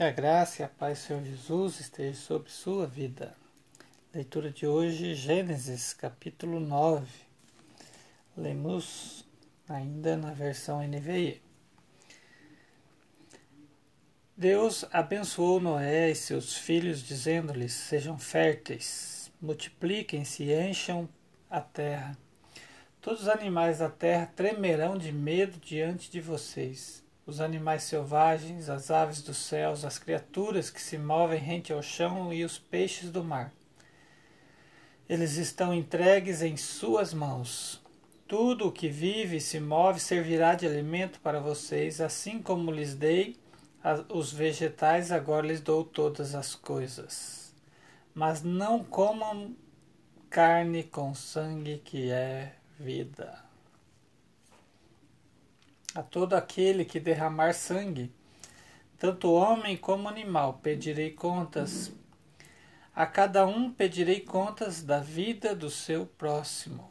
Que a graça e a paz do Senhor Jesus esteja sobre sua vida. Leitura de hoje, Gênesis, capítulo 9. Lemos ainda na versão NVI. Deus abençoou Noé e seus filhos, dizendo-lhes: Sejam férteis, multipliquem-se e encham a terra. Todos os animais da terra tremerão de medo diante de vocês os animais selvagens, as aves dos céus, as criaturas que se movem rente ao chão e os peixes do mar. Eles estão entregues em suas mãos. Tudo o que vive e se move servirá de alimento para vocês, assim como lhes dei os vegetais, agora lhes dou todas as coisas. Mas não comam carne com sangue, que é vida a todo aquele que derramar sangue, tanto homem como animal, pedirei contas. A cada um pedirei contas da vida do seu próximo.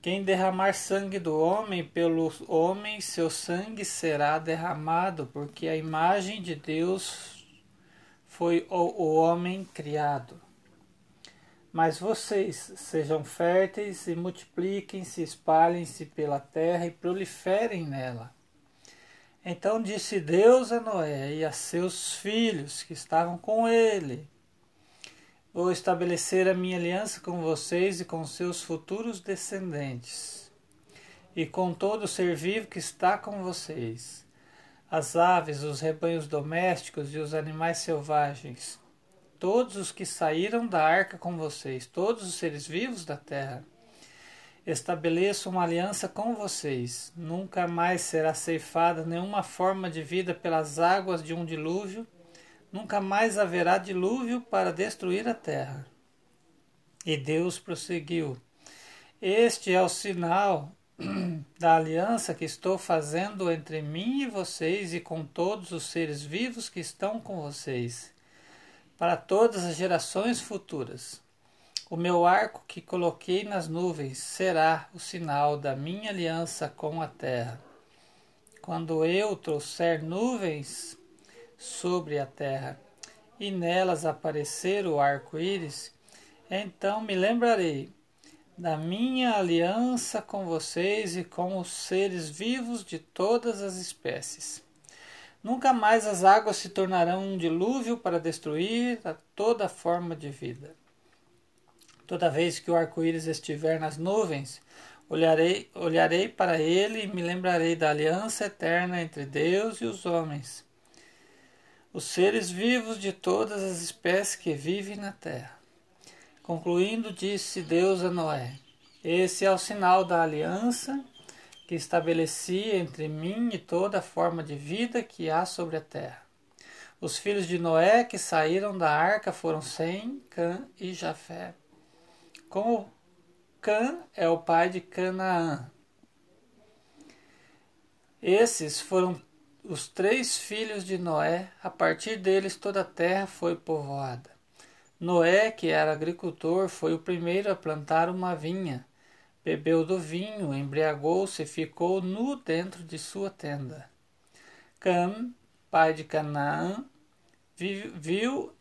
Quem derramar sangue do homem, pelo homem seu sangue será derramado, porque a imagem de Deus foi o, homem criado. Mas vocês sejam férteis e multipliquem-se, espalhem-se pela terra e proliferem nela. Então disse Deus a Noé e a seus filhos que estavam com ele: Vou estabelecer a minha aliança com vocês e com seus futuros descendentes, e com todo ser vivo que está com vocês, as aves, os rebanhos domésticos e os animais selvagens todos os que saíram da arca com vocês, todos os seres vivos da terra. Estabeleço uma aliança com vocês. Nunca mais será ceifada nenhuma forma de vida pelas águas de um dilúvio. Nunca mais haverá dilúvio para destruir a terra. E Deus prosseguiu: Este é o sinal da aliança que estou fazendo entre mim e vocês e com todos os seres vivos que estão com vocês para todas as gerações futuras. O meu arco que coloquei nas nuvens será o sinal da minha aliança com a terra. Quando eu trouxer nuvens sobre a terra e nelas aparecer o arco-íris, então me lembrarei da minha aliança com vocês e com os seres vivos de todas as espécies. Nunca mais as águas se tornarão um dilúvio para destruir a toda forma de vida. Toda vez que o arco-íris estiver nas nuvens, olharei, olharei para ele e me lembrarei da aliança eterna entre Deus e os homens, os seres vivos de todas as espécies que vivem na terra. Concluindo, disse Deus a Noé: Esse é o sinal da aliança que estabeleci entre mim e toda forma de vida que há sobre a terra. Os filhos de Noé que saíram da arca foram Sem, Cã e Jafé. Como Cã é o pai de Canaã. Esses foram os três filhos de Noé, a partir deles toda a terra foi povoada. Noé, que era agricultor, foi o primeiro a plantar uma vinha Bebeu do vinho, embriagou-se e ficou nu dentro de sua tenda. Cam, pai de Canaã, viu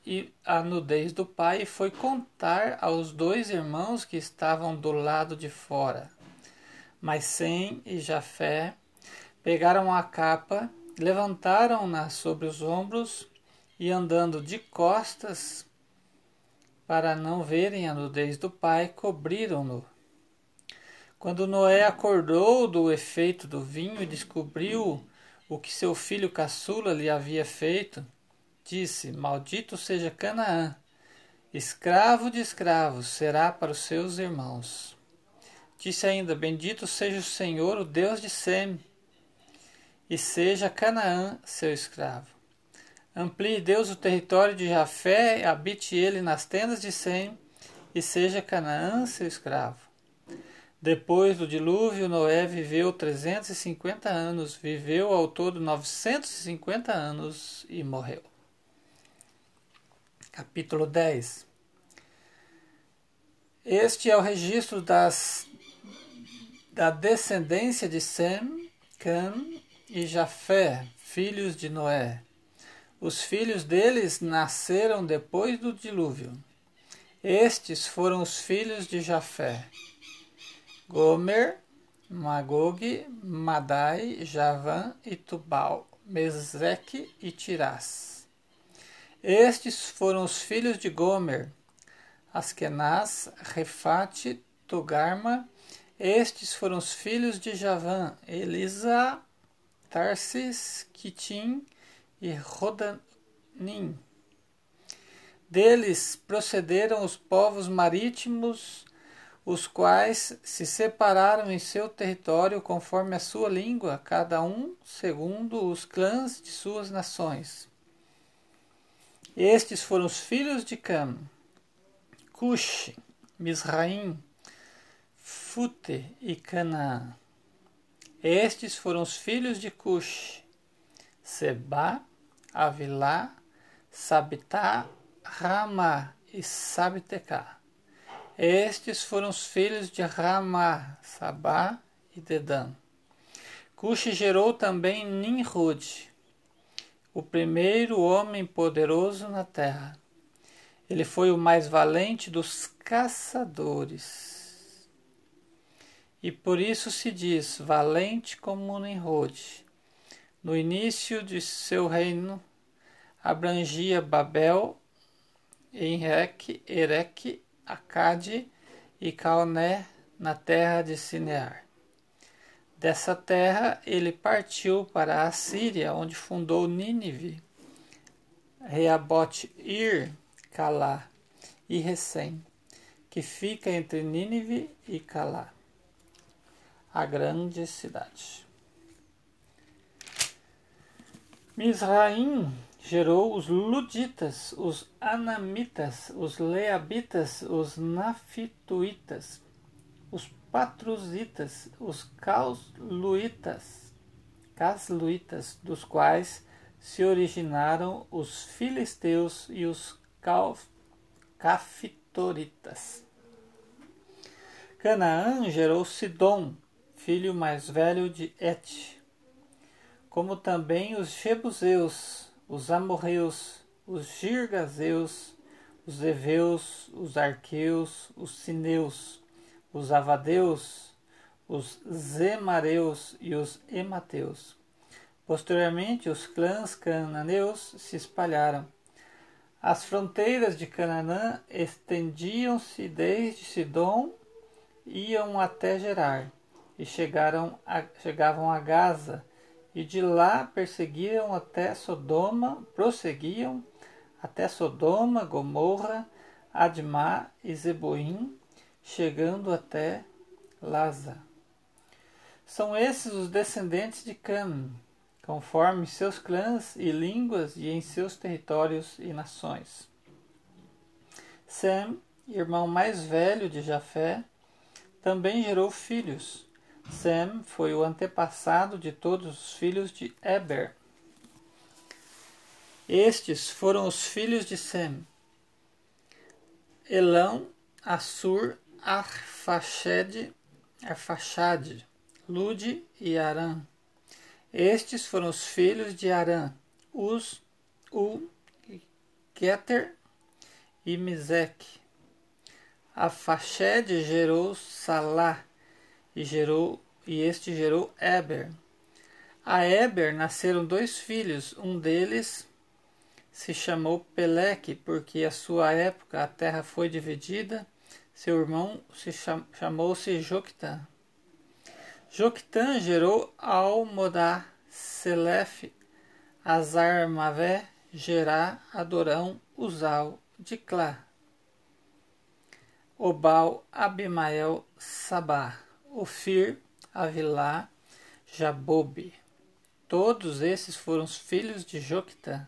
a nudez do pai e foi contar aos dois irmãos que estavam do lado de fora. Mas Sem e Jafé pegaram a capa, levantaram-na sobre os ombros e andando de costas para não verem a nudez do pai, cobriram-no. Quando Noé acordou do efeito do vinho e descobriu o que seu filho caçula lhe havia feito, disse: Maldito seja Canaã, escravo de escravos será para os seus irmãos. Disse ainda: Bendito seja o Senhor, o Deus de Sem, e seja Canaã seu escravo. Amplie Deus o território de Jafé, habite ele nas tendas de Sem, e seja Canaã seu escravo. Depois do dilúvio, Noé viveu 350 anos, viveu ao todo 950 anos e morreu. Capítulo 10 Este é o registro das, da descendência de Sem, Cam e Jafé, filhos de Noé. Os filhos deles nasceram depois do dilúvio. Estes foram os filhos de Jafé: Gomer, Magog, Madai, Javã e Tubal, Meseque e Tirás. Estes foram os filhos de Gomer: Askenaz, Refate, Togarma. Estes foram os filhos de Javã: Elisa, Tarsis, Kitim e Rodanim. Deles procederam os povos marítimos, os quais se separaram em seu território conforme a sua língua, cada um segundo os clãs de suas nações. Estes foram os filhos de Cam, Cush, Misraim, Fute e Canaã. Estes foram os filhos de Cush, Seba, Avilá, Sabitá, Rama e Sabtecá. Estes foram os filhos de Rama, Sabá e Dedã. Cuxi gerou também Nimrod, o primeiro homem poderoso na terra. Ele foi o mais valente dos caçadores. E por isso se diz valente como Nimrod. No início de seu reino, abrangia Babel, Enrec, Erec, Acade e Calné na terra de Sinear. Dessa terra ele partiu para a Síria, onde fundou Nínive, Reabote Ir, Calá e Recém, que fica entre Nínive e Calá, a grande cidade. Misraim gerou os Luditas, os Anamitas, os Leabitas, os Nafituitas, os Patruzitas, os Causluitas, Casluitas, dos quais se originaram os Filisteus e os Cafitoritas. Canaã gerou Sidom, filho mais velho de Et como também os Jebuseus, os Amorreus, os Girgazeus, os Eveus, os Arqueus, os Sineus, os Avadeus, os Zemareus e os Emateus. Posteriormente, os clãs cananeus se espalharam. As fronteiras de Canaã estendiam-se desde Sidom, iam até Gerar e chegaram a, chegavam a Gaza, e de lá perseguiam até Sodoma, prosseguiam até Sodoma, Gomorra, Admá e Zeboim, chegando até Laza. São esses os descendentes de Cam, conforme seus clãs e línguas e em seus territórios e nações. Sem, irmão mais velho de Jafé, também gerou filhos. Sem foi o antepassado de todos os filhos de Eber. Estes foram os filhos de Sem: Elão, Assur, Arfaxed, Arfaxade, Lude e Arã. Estes foram os filhos de Arã: Uz, U, Geter e Miseque. Afaxed gerou Salá, e gerou e este gerou Eber. A Eber nasceram dois filhos, um deles se chamou Peleque, porque a sua época a terra foi dividida. Seu irmão se cham, chamou-se Joctã. Joctã gerou Almodá, Selef, Azarmavé, Gerá, Adorão, Uzal, Diclá, Obal, Abimael, Sabá. Ofir, Avilá, Jabobe. Todos esses foram os filhos de Joquitã.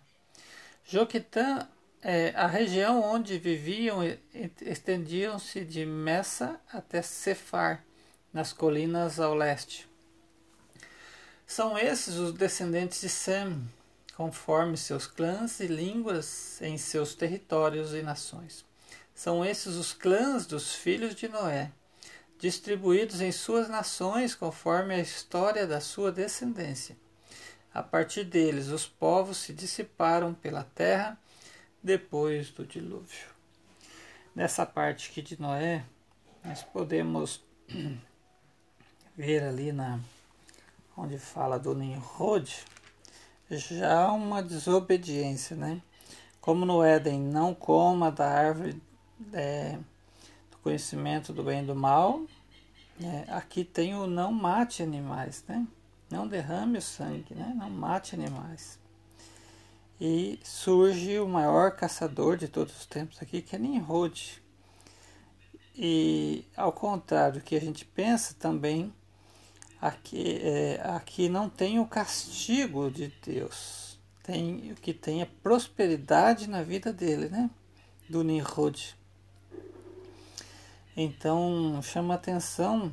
Joquitã, é, a região onde viviam estendiam-se de Messa até Cefar, nas colinas ao leste. São esses os descendentes de Sem, conforme seus clãs e línguas em seus territórios e nações. São esses os clãs dos filhos de Noé distribuídos em suas nações conforme a história da sua descendência. A partir deles, os povos se dissiparam pela terra depois do dilúvio. Nessa parte aqui de Noé, nós podemos ver ali na onde fala do Nimrod, já uma desobediência, né? Como no Éden, não coma da árvore é, conhecimento do bem e do mal, é, aqui tem o não mate animais, né? Não derrame o sangue, né? Não mate animais. E surge o maior caçador de todos os tempos aqui, que é Nimrod. E ao contrário do que a gente pensa também, aqui, é, aqui não tem o castigo de Deus. Tem, o que tem é prosperidade na vida dele, né? Do Nimrod. Então chama atenção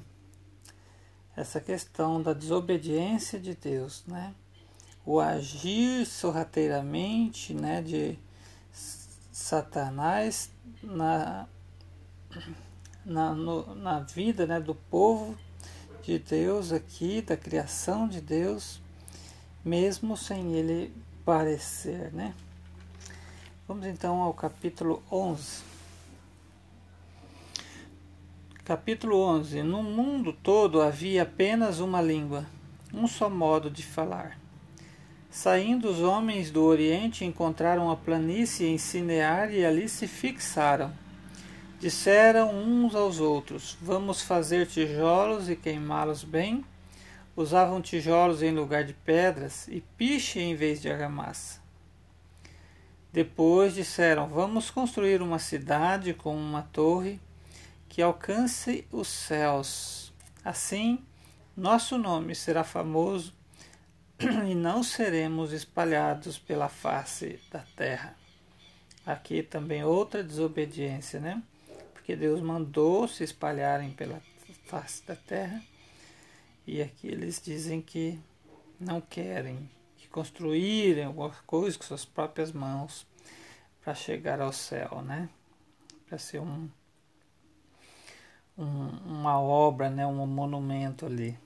essa questão da desobediência de Deus, né? O agir sorrateiramente, né, de Satanás na na, no, na vida né, do povo de Deus aqui, da criação de Deus, mesmo sem ele parecer. Né? Vamos então ao capítulo 11. Capítulo 11: No mundo todo havia apenas uma língua, um só modo de falar. Saindo os homens do Oriente, encontraram a planície em Cinear e ali se fixaram Disseram uns aos outros: Vamos fazer tijolos e queimá-los bem. Usavam tijolos em lugar de pedras e piche em vez de argamassa. Depois disseram: Vamos construir uma cidade com uma torre que alcance os céus. Assim, nosso nome será famoso e não seremos espalhados pela face da terra. Aqui também outra desobediência, né? porque Deus mandou se espalharem pela face da terra. E aqui eles dizem que não querem, que construírem alguma coisa com suas próprias mãos para chegar ao céu, né? Para ser um, um, uma obra, né? um monumento ali.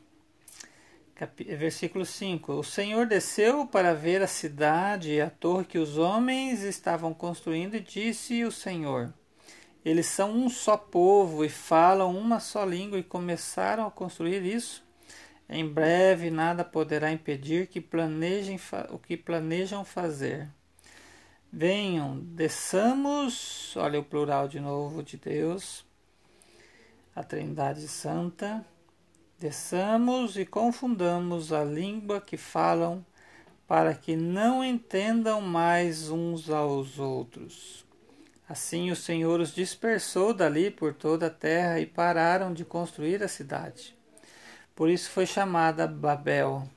Versículo 5: O Senhor desceu para ver a cidade e a torre que os homens estavam construindo, e disse o Senhor: eles são um só povo e falam uma só língua e começaram a construir isso. Em breve nada poderá impedir que planejem o que planejam fazer. Venham, desçamos, olha o plural de novo de Deus, a Trindade Santa, desçamos e confundamos a língua que falam, para que não entendam mais uns aos outros. Assim o Senhor os dispersou dali por toda a terra e pararam de construir a cidade. Por isso foi chamada Babel,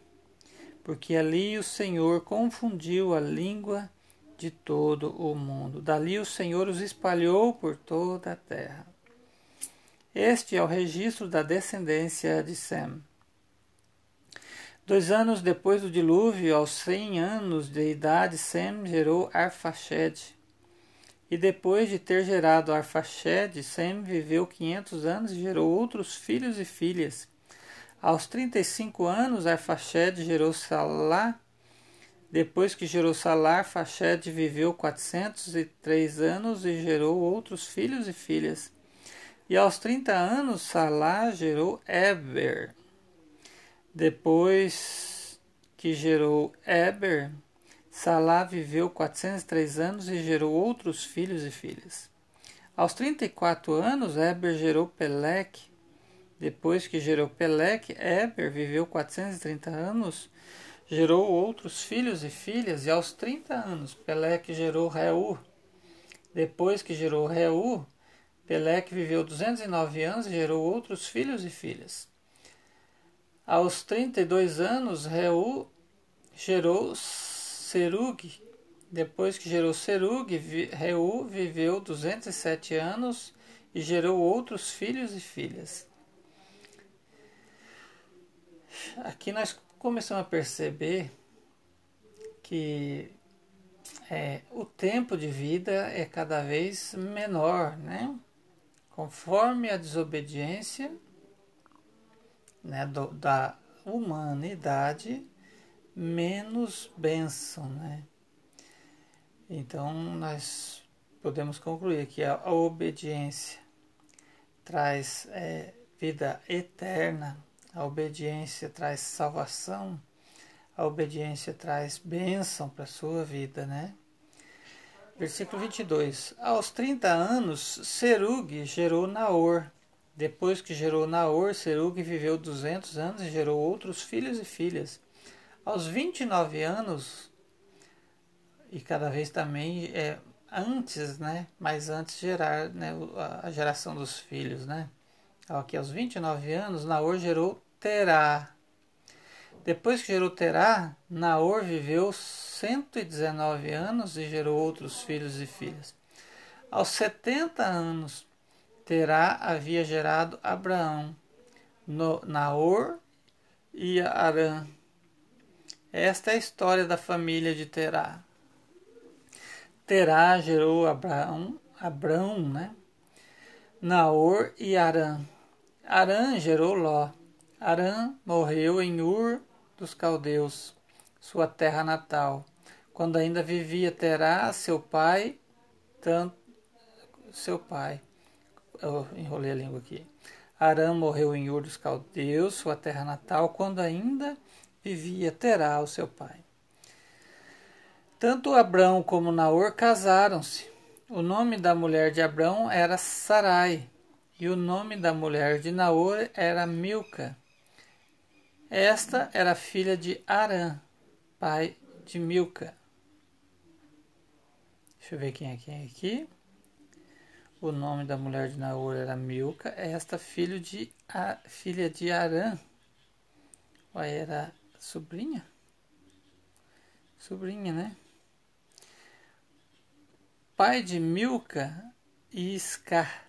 porque ali o Senhor confundiu a língua de todo o mundo. Dali o Senhor os espalhou por toda a terra. Este é o registro da descendência de Sem. Dois anos depois do dilúvio, aos cem anos de idade, Sem gerou Arfaxed. E depois de ter gerado Arfaxed, Sem viveu quinhentos anos e gerou outros filhos e filhas. Aos trinta e cinco anos, Arfaxed gerou Salá. Depois que gerou Salá, Arfaxed viveu quatrocentos e três anos e gerou outros filhos e filhas. E aos trinta anos, Salá gerou Eber. Depois que gerou Eber, Salá viveu 403 anos e gerou outros filhos e filhas. Aos 34 anos, Eber gerou Peleque. Depois que gerou Peleque, Eber viveu 430 anos, gerou outros filhos e filhas. E aos 30 anos, Peleque gerou Reu. Depois que gerou Reu, Peleque viveu 209 anos e gerou outros filhos e filhas. Aos 32 anos, Reu gerou Serug, depois que gerou Serug, Reu viveu 207 anos e gerou outros filhos e filhas. Aqui nós começamos a perceber que é, o tempo de vida é cada vez menor, né? Conforme a desobediência né, do, da humanidade menos bênção, né? Então nós podemos concluir que a, obediência traz é, vida eterna, a obediência traz salvação, a obediência traz bênção para a sua vida, né? Versículo 22. Aos 30 anos, Serug gerou Naor. Depois que gerou Naor, Serug viveu 200 anos e gerou outros filhos e filhas. Aos 29 anos, e cada vez também é antes, né? Mas antes gerar né, a geração dos filhos, né? Aqui aos 29 anos, Naor gerou Terá. Depois que gerou Terá, Naor viveu 119 anos e gerou outros filhos e filhas. Aos 70 anos, Terá havia gerado Abraão, Naor e Arã. Esta é a história da família de Terá. Terá gerou Abraão, Abrão, né? Naor e Arã. Arã gerou Ló. Arã morreu em Ur dos caldeus, sua terra natal, quando ainda vivia Terá, seu pai, tanto seu pai. Eu enrolei a língua aqui. Arã morreu em Ur dos caldeus, sua terra natal, quando ainda vivia Terá, o seu pai. Tanto Abrão como Naor casaram-se. O nome da mulher de Abrão era Sarai, e o nome da mulher de Naor era Milca. Esta era filha de Arã, pai de Milca. Deixa eu ver quem é quem é aqui. O nome da mulher de Naor era Milca. Esta filho de, a, filha de Arã. Era sobrinha? Sobrinha, né? Pai de Milca e Iscar.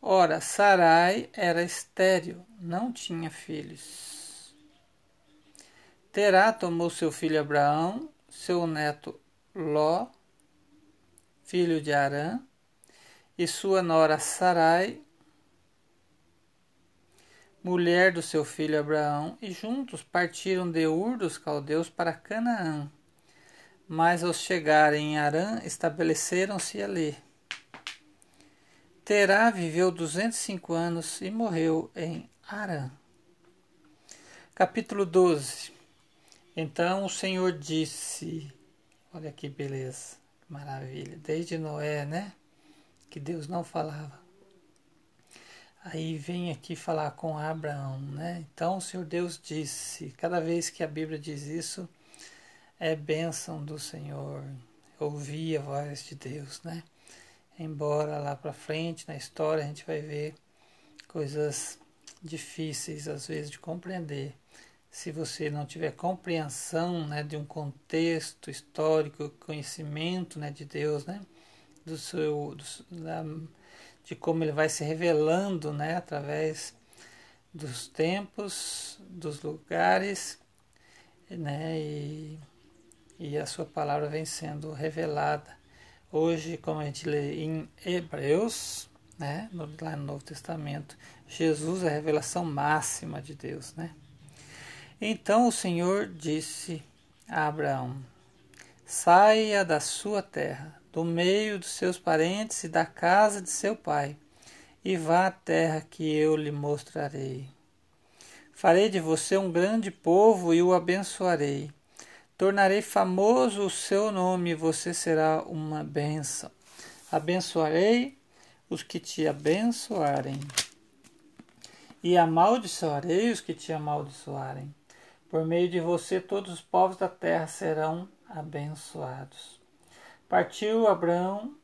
Ora, Sarai era estéril, não tinha filhos. Terá tomou seu filho Abraão, seu neto Ló, filho de Arã, e sua nora Sarai, mulher do seu filho Abraão, e juntos partiram de Ur dos caldeus para Canaã. Mas ao chegarem em Arã, estabeleceram-se ali. Terá viveu 205 anos e morreu em Arã. Capítulo 12 Então o Senhor disse: Olha que beleza, maravilha. Desde Noé, né? Que Deus não falava. Aí vem aqui falar com Abraão, né? Então o Senhor Deus disse: cada vez que a Bíblia diz isso, é bênção do Senhor. Ouvir a voz de Deus, né? Embora lá para frente na história a gente vai ver coisas difíceis às vezes de compreender. Se você não tiver compreensão, né, de um contexto histórico, conhecimento, né, de Deus, né, do seu, do, da, de como ele vai se revelando, né, através dos tempos, dos lugares, né, e, e a sua palavra vem sendo revelada Hoje, como a gente lê em Hebreus, né, lá no Novo Testamento, Jesus é a revelação máxima de Deus. Né? Então o Senhor disse a Abraão: Saia da sua terra, do meio dos seus parentes e da casa de seu pai, e vá à terra que eu lhe mostrarei. Farei de você um grande povo e o abençoarei Tornarei famoso o seu nome e você será uma bênção. Abençoarei os que te abençoarem, e amaldiçoarei os que te amaldiçoarem. Por meio de você, todos os povos da terra serão abençoados. Partiu Abraão,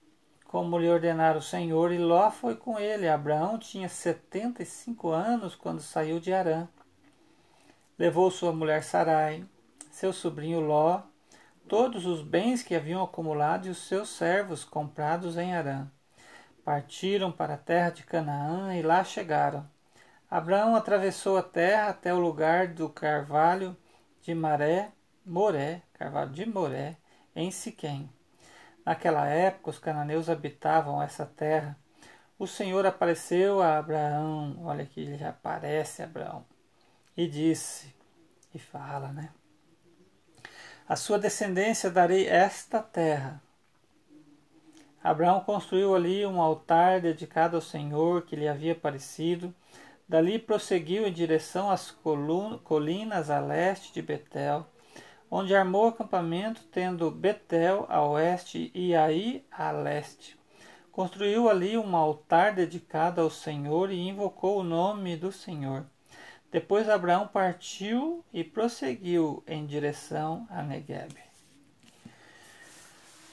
como lhe ordenara o Senhor, e Ló foi com ele. Abraão tinha setenta e cinco anos quando saiu de Arã. Levou sua mulher Sarai seu sobrinho Ló, todos os bens que haviam acumulado e os seus servos comprados em Arã. Partiram para a terra de Canaã e lá chegaram. Abraão atravessou a terra até o lugar do carvalho de Maré, Moré, carvalho de Moré, em Siquém. Naquela época os cananeus habitavam essa terra. O Senhor apareceu a Abraão, olha que ele já aparece Abraão, e disse, e fala, né? A sua descendência darei esta terra. Abraão construiu ali um altar dedicado ao Senhor que lhe havia aparecido. Dali prosseguiu em direção às colinas a leste de Betel, onde armou acampamento, tendo Betel a oeste e Ai a leste. Construiu ali um altar dedicado ao Senhor e invocou o nome do Senhor. Depois Abraão partiu e prosseguiu em direção a Negueb.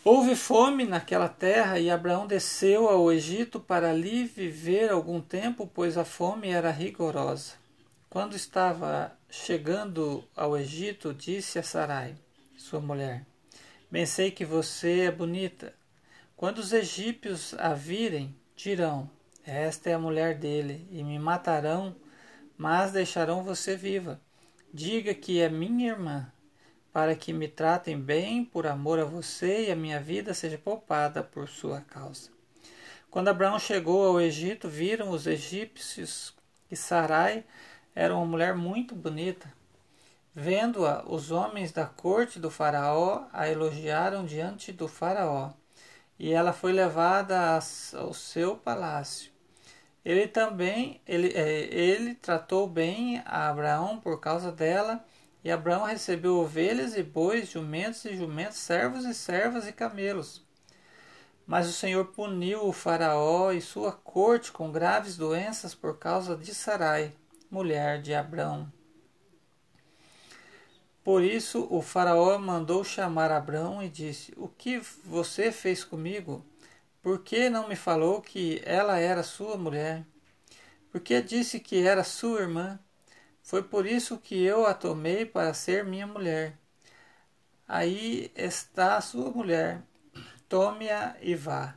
Houve fome naquela terra e Abraão desceu ao Egito para ali viver algum tempo, pois a fome era rigorosa. Quando estava chegando ao Egito, disse a Sarai, sua mulher: Bem sei que você é bonita. Quando os egípcios a virem, dirão: Esta é a mulher dele, e me matarão mas deixarão você viva. Diga que é minha irmã, para que me tratem bem por amor a você e a minha vida seja poupada por sua causa. Quando Abraão chegou ao Egito, viram os egípcios que Sarai era uma mulher muito bonita. Vendo-a, os homens da corte do Faraó a elogiaram diante do Faraó, e ela foi levada ao seu palácio. Ele também ele, é, ele tratou bem a Abraão por causa dela, e Abraão recebeu ovelhas e bois, jumentos e jumentos, servos e servas e camelos. Mas o Senhor puniu o faraó e sua corte com graves doenças por causa de Sarai, mulher de Abraão. Por isso o faraó mandou chamar Abraão e disse: O que você fez comigo? Por que não me falou que ela era sua mulher? Porque disse que era sua irmã. Foi por isso que eu a tomei para ser minha mulher. Aí está sua mulher. Tome-a e vá.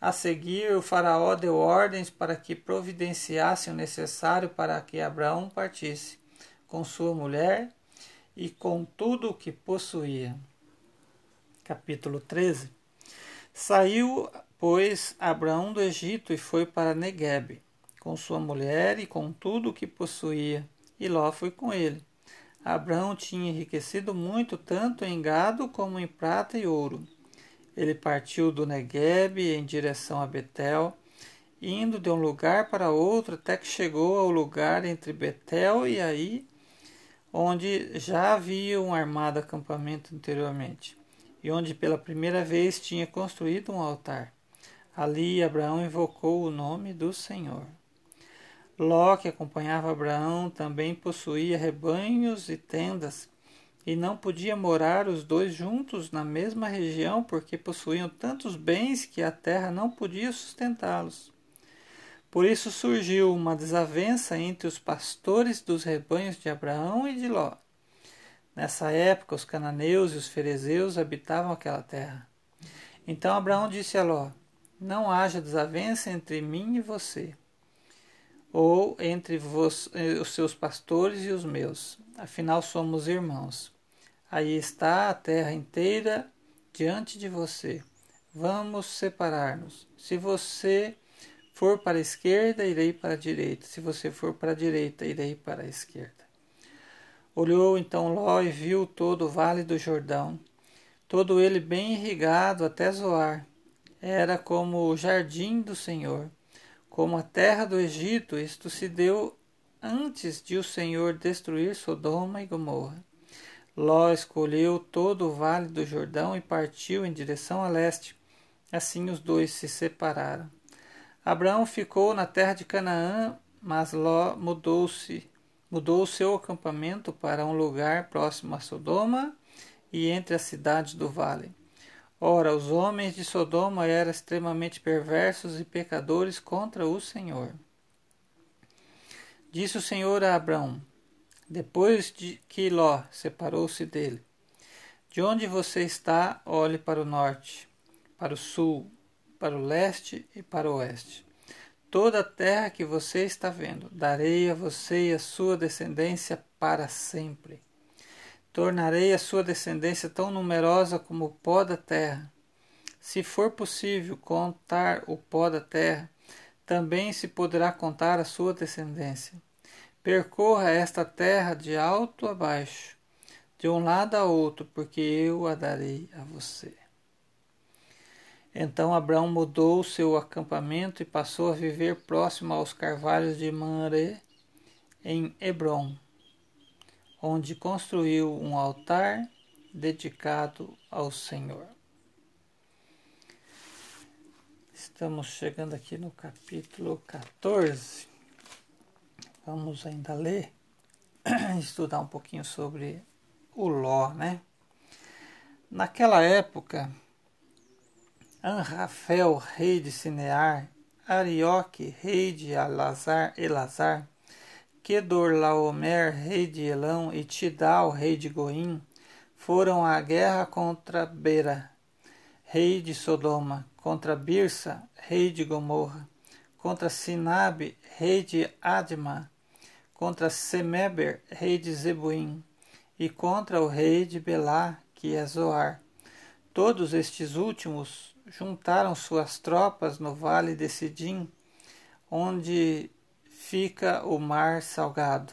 A seguir, o Faraó deu ordens para que providenciassem o necessário para que Abraão partisse, com sua mulher e com tudo o que possuía. Capítulo 13 Saiu Pois Abraão do Egito e foi para Negueb, com sua mulher e com tudo o que possuía, e Ló foi com ele. Abraão tinha enriquecido muito, tanto em gado como em prata e ouro. Ele partiu do Negueb em direção a Betel, indo de um lugar para outro até que chegou ao lugar entre Betel e Aí, onde já havia um armado acampamento anteriormente, e onde pela primeira vez tinha construído um altar. Ali Abraão invocou o nome do Senhor. Ló, que acompanhava Abraão, também possuía rebanhos e tendas, e não podia morar os dois juntos na mesma região, porque possuíam tantos bens que a terra não podia sustentá-los. Por isso surgiu uma desavença entre os pastores dos rebanhos de Abraão e de Ló. Nessa época, os cananeus e os ferezeus habitavam aquela terra. Então Abraão disse a Ló: não haja desavença entre mim e você, ou entre vos, eh, os seus pastores e os meus, afinal somos irmãos. Aí está a terra inteira diante de você. Vamos separar-nos. Se você for para a esquerda, irei para a direita. Se você for para a direita, irei para a esquerda. Olhou então Ló e viu todo o vale do Jordão, todo ele bem irrigado até Zoar, era como o jardim do Senhor, como a terra do Egito, isto se deu antes de o Senhor destruir Sodoma e Gomorra. Ló escolheu todo o vale do Jordão e partiu em direção a leste. Assim os dois se separaram. Abraão ficou na terra de Canaã, mas Ló mudou-se, mudou o seu acampamento para um lugar próximo a Sodoma e entre as cidades do vale. Ora, os homens de Sodoma eram extremamente perversos e pecadores contra o Senhor. Disse o Senhor a Abraão, depois de que Ló separou-se dele: De onde você está, olhe para o norte, para o sul, para o leste e para o oeste. Toda a terra que você está vendo, darei a você e a sua descendência para sempre. Tornarei a sua descendência tão numerosa como o pó da terra. Se for possível contar o pó da terra, também se poderá contar a sua descendência. Percorra esta terra de alto a baixo. de um lado a outro, porque eu a darei a você. Então Abraão mudou seu acampamento e passou a viver próximo aos carvalhos de Manré, em Hebron, onde construiu um altar dedicado ao Senhor. Estamos chegando aqui no capítulo 14. Vamos ainda ler, estudar um pouquinho sobre o Ló, né? Naquela época, Anrafel, rei de Sinear, Arioque, rei de Alazar, Elazar, Kedorlaomer, rei de Elão, e Tidal, rei de Goim, foram à guerra contra Bera, rei de Sodoma, contra Birsa, rei de Gomorra, contra Sinabe, rei de Adma, contra Semeber, rei de Zebuim, e contra o rei de Belá, que é Zoar. Todos estes últimos juntaram suas tropas no vale de Sidim, onde fica o mar salgado.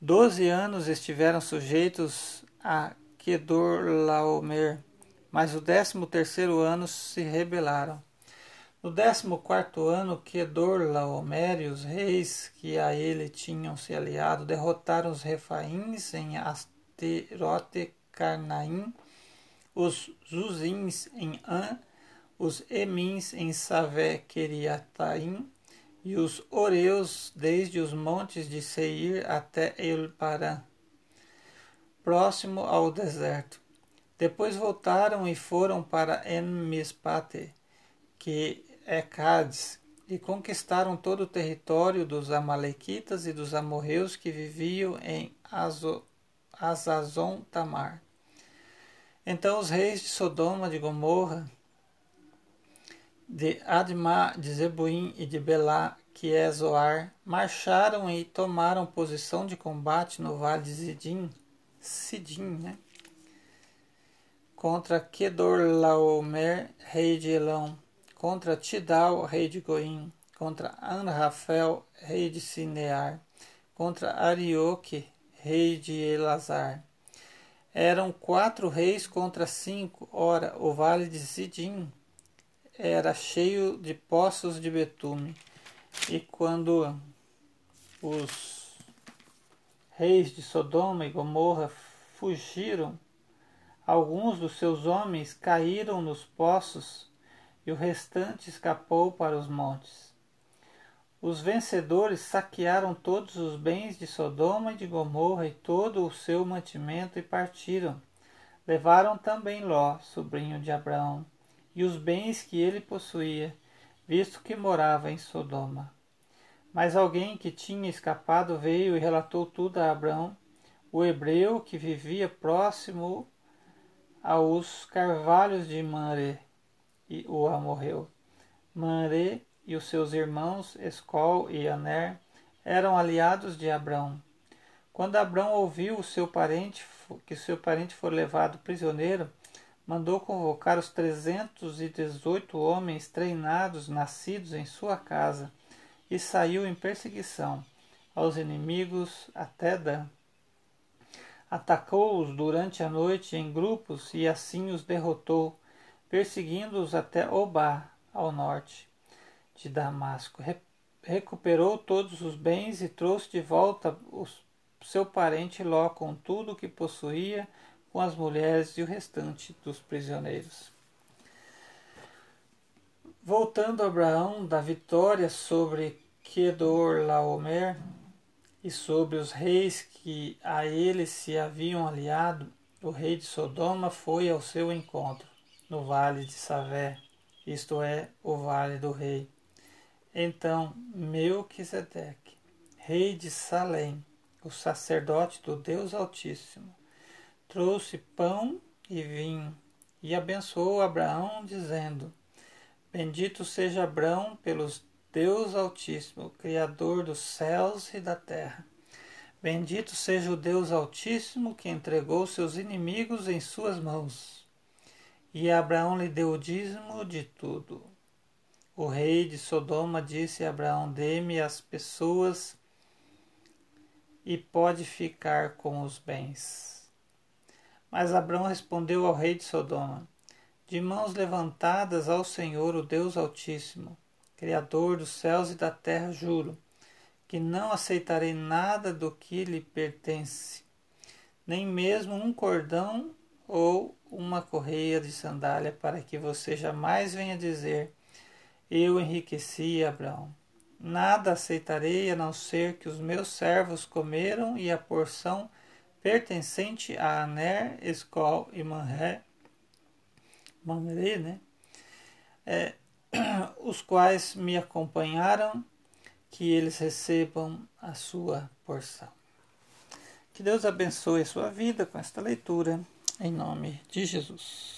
Doze anos estiveram sujeitos a Kedorlaomer, mas no décimo terceiro ano se rebelaram. No décimo quarto ano, Kedorlaomer e os reis que a ele tinham se aliado derrotaram os refaíns em Asterote Carnaim, os Zuzins em An, os Emins em Savé Keriataim e os Oreus desde os montes de Seir até Elparã, próximo ao deserto. Depois voltaram e foram para Enmispate, que é Cádiz, e conquistaram todo o território dos Amalequitas e dos amorreus que viviam em Azazon Tamar. Então os reis de Sodoma, de Gomorra, de Adma, de Zebuim e de Belá, que é Zoar, marcharam e tomaram posição de combate no vale de Zidim, Sidim, né? contra Kedorlaomer, rei de Elão, contra Tidal, rei de Goim, contra Anrafel, rei de Sinear, contra Arioque, rei de Elazar. Eram quatro reis contra cinco. Ora, o vale de Sidim era cheio de poços de betume. E quando os reis de Sodoma e Gomorra fugiram, alguns dos seus homens caíram nos poços e o restante escapou para os montes. Os vencedores saquearam todos os bens de Sodoma e de Gomorra e todo o seu mantimento e partiram. Levaram também Ló, sobrinho de Abraão, e os bens que ele possuía, visto que morava em Sodoma. Mas alguém que tinha escapado veio e relatou tudo a Abraão, o hebreu que vivia próximo aos carvalhos de Manré e o amorreu. Manré e os seus irmãos Escol e Aner eram aliados de Abrão. Quando Abrão ouviu seu parente, que seu parente foi levado prisioneiro, mandou convocar os trezentos e dezoito homens treinados nascidos em sua casa e saiu em perseguição aos inimigos até Dan. Atacou-os durante a noite em grupos e assim os derrotou, perseguindo-os até Obá, ao norte de Damasco. Re recuperou todos os bens e trouxe de volta o seu parente Ló com tudo o que possuía, com as mulheres e o restante dos prisioneiros. Voltando a Abraão da vitória sobre Kedorlaomer e sobre os reis que a ele se haviam aliado, o rei de Sodoma foi ao seu encontro no vale de Savé, isto é, o vale do rei. Então Melquisedeque, rei de Salém, o sacerdote do Deus Altíssimo, trouxe pão e vinho e abençoou Abraão, dizendo: Bendito seja Abraão pelos Deus Altíssimo, Criador dos céus e da terra. Bendito seja o Deus Altíssimo que entregou seus inimigos em suas mãos. E Abraão lhe deu o dízimo de tudo. O rei de Sodoma disse a Abraão: Dê-me as pessoas e pode ficar com os bens. Mas Abraão respondeu ao rei de Sodoma: De mãos levantadas ao Senhor, o Deus Altíssimo, Criador dos céus e da terra, juro que não aceitarei nada do que lhe pertence, nem mesmo um cordão ou uma correia de sandália, para que você jamais venha dizer: Eu enriqueci Abraão. Nada aceitarei a não ser que os meus servos comeram e a porção pertencente a Aner, Escol e Manré, Manré, né? É, os quais me acompanharam, que eles recebam a sua porção. Que Deus abençoe a sua vida com esta leitura, em nome de Jesus.